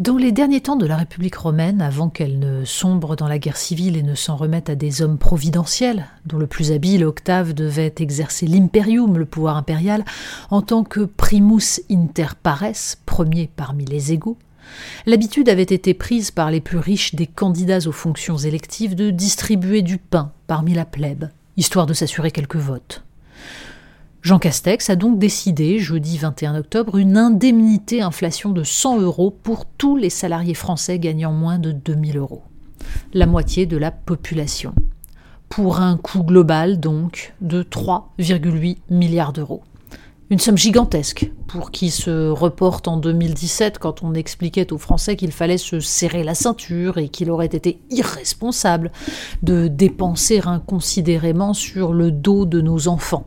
Dans les derniers temps de la République romaine, avant qu'elle ne sombre dans la guerre civile et ne s'en remette à des hommes providentiels, dont le plus habile, Octave, devait exercer l'imperium, le pouvoir impérial, en tant que primus inter pares, premier parmi les égaux, l'habitude avait été prise par les plus riches des candidats aux fonctions électives de distribuer du pain parmi la plèbe, histoire de s'assurer quelques votes. Jean Castex a donc décidé, jeudi 21 octobre, une indemnité inflation de 100 euros pour tous les salariés français gagnant moins de 2000 euros. La moitié de la population. Pour un coût global, donc, de 3,8 milliards d'euros. Une somme gigantesque pour qui se reporte en 2017 quand on expliquait aux Français qu'il fallait se serrer la ceinture et qu'il aurait été irresponsable de dépenser inconsidérément sur le dos de nos enfants.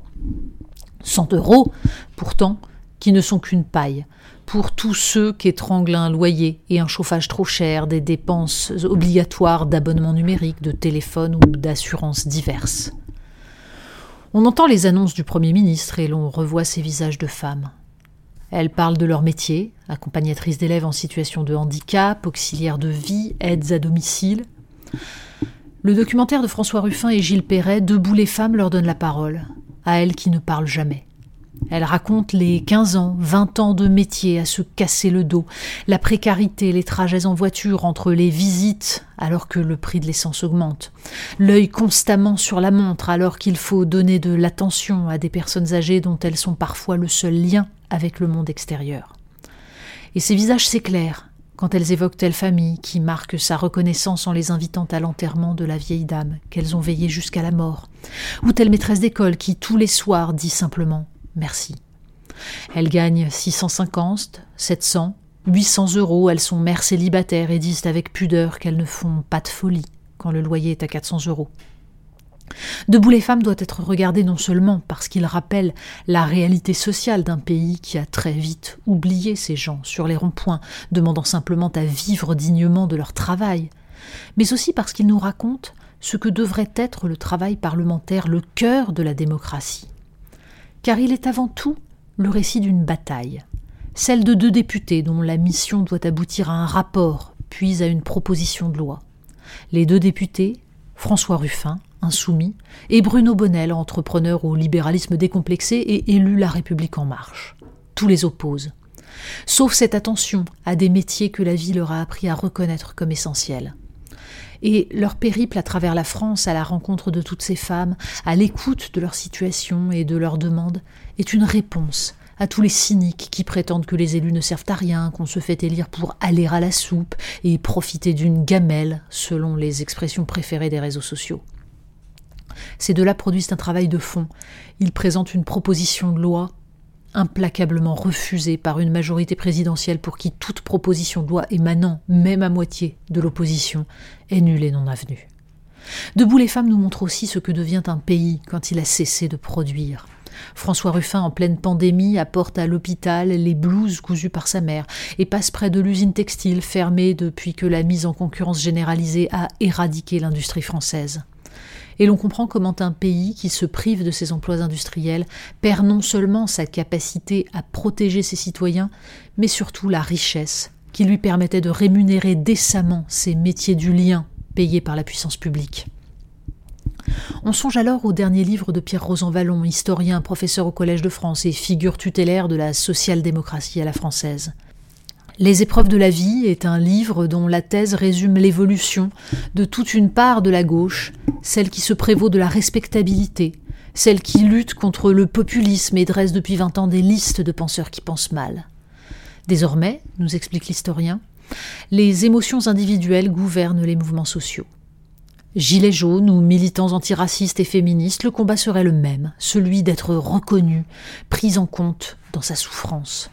100 euros, pourtant, qui ne sont qu'une paille, pour tous ceux qu'étranglent un loyer et un chauffage trop cher, des dépenses obligatoires d'abonnement numérique, de téléphone ou d'assurances diverses. On entend les annonces du Premier ministre et l'on revoit ces visages de femmes. Elles parlent de leur métier, accompagnatrices d'élèves en situation de handicap, auxiliaires de vie, aides à domicile. Le documentaire de François Ruffin et Gilles Perret, Debout les femmes, leur donne la parole à elle qui ne parle jamais. Elle raconte les 15 ans, 20 ans de métier à se casser le dos, la précarité, les trajets en voiture entre les visites alors que le prix de l'essence augmente, l'œil constamment sur la montre alors qu'il faut donner de l'attention à des personnes âgées dont elles sont parfois le seul lien avec le monde extérieur. Et ces visages s'éclairent quand elles évoquent telle famille qui marque sa reconnaissance en les invitant à l'enterrement de la vieille dame qu'elles ont veillée jusqu'à la mort, ou telle maîtresse d'école qui tous les soirs dit simplement merci. Elles gagnent 650, 700, 800 euros, elles sont mères célibataires et disent avec pudeur qu'elles ne font pas de folie quand le loyer est à 400 euros. Debout les femmes doit être regardé non seulement parce qu'il rappelle la réalité sociale d'un pays qui a très vite oublié ces gens sur les ronds-points, demandant simplement à vivre dignement de leur travail, mais aussi parce qu'il nous raconte ce que devrait être le travail parlementaire, le cœur de la démocratie. Car il est avant tout le récit d'une bataille, celle de deux députés dont la mission doit aboutir à un rapport, puis à une proposition de loi. Les deux députés, François Ruffin, insoumis, et Bruno Bonnel, entrepreneur au libéralisme décomplexé et élu La République en marche. Tous les opposent. Sauf cette attention à des métiers que la vie leur a appris à reconnaître comme essentiels. Et leur périple à travers la France à la rencontre de toutes ces femmes, à l'écoute de leur situation et de leurs demandes, est une réponse à tous les cyniques qui prétendent que les élus ne servent à rien, qu'on se fait élire pour aller à la soupe et profiter d'une gamelle, selon les expressions préférées des réseaux sociaux. Ces deux-là produisent un travail de fond. Ils présentent une proposition de loi implacablement refusée par une majorité présidentielle pour qui toute proposition de loi émanant, même à moitié, de l'opposition est nulle et non avenue. Debout les femmes nous montrent aussi ce que devient un pays quand il a cessé de produire. François Ruffin, en pleine pandémie, apporte à l'hôpital les blouses cousues par sa mère et passe près de l'usine textile fermée depuis que la mise en concurrence généralisée a éradiqué l'industrie française et l'on comprend comment un pays qui se prive de ses emplois industriels perd non seulement sa capacité à protéger ses citoyens, mais surtout la richesse qui lui permettait de rémunérer décemment ses métiers du lien payés par la puissance publique. On songe alors au dernier livre de Pierre Rosanvallon, historien, professeur au Collège de France et figure tutélaire de la social-démocratie à la française. Les épreuves de la vie est un livre dont la thèse résume l'évolution de toute une part de la gauche, celle qui se prévaut de la respectabilité, celle qui lutte contre le populisme et dresse depuis vingt ans des listes de penseurs qui pensent mal. Désormais, nous explique l'historien, les émotions individuelles gouvernent les mouvements sociaux. Gilets jaunes ou militants antiracistes et féministes, le combat serait le même, celui d'être reconnu, pris en compte dans sa souffrance.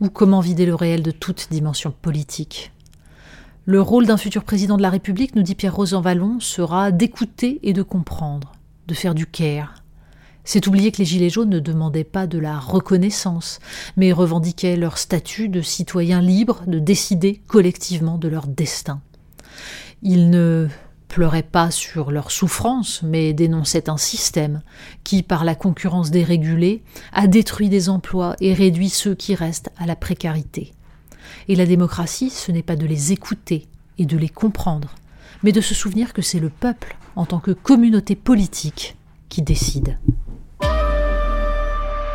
Ou comment vider le réel de toute dimension politique Le rôle d'un futur président de la République, nous dit Pierre Rosanvallon, sera d'écouter et de comprendre, de faire du care, c'est oublier que les Gilets jaunes ne demandaient pas de la reconnaissance, mais revendiquaient leur statut de citoyens libres de décider collectivement de leur destin. Ils ne pleuraient pas sur leur souffrance, mais dénonçaient un système qui, par la concurrence dérégulée, a détruit des emplois et réduit ceux qui restent à la précarité. Et la démocratie, ce n'est pas de les écouter et de les comprendre, mais de se souvenir que c'est le peuple, en tant que communauté politique, qui décide.